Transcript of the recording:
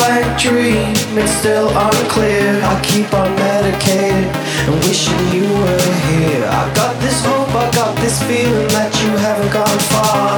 blank dream, it's still unclear. I keep on medicated and wishing you were here. I got this hope, I got this feeling that you haven't gone far.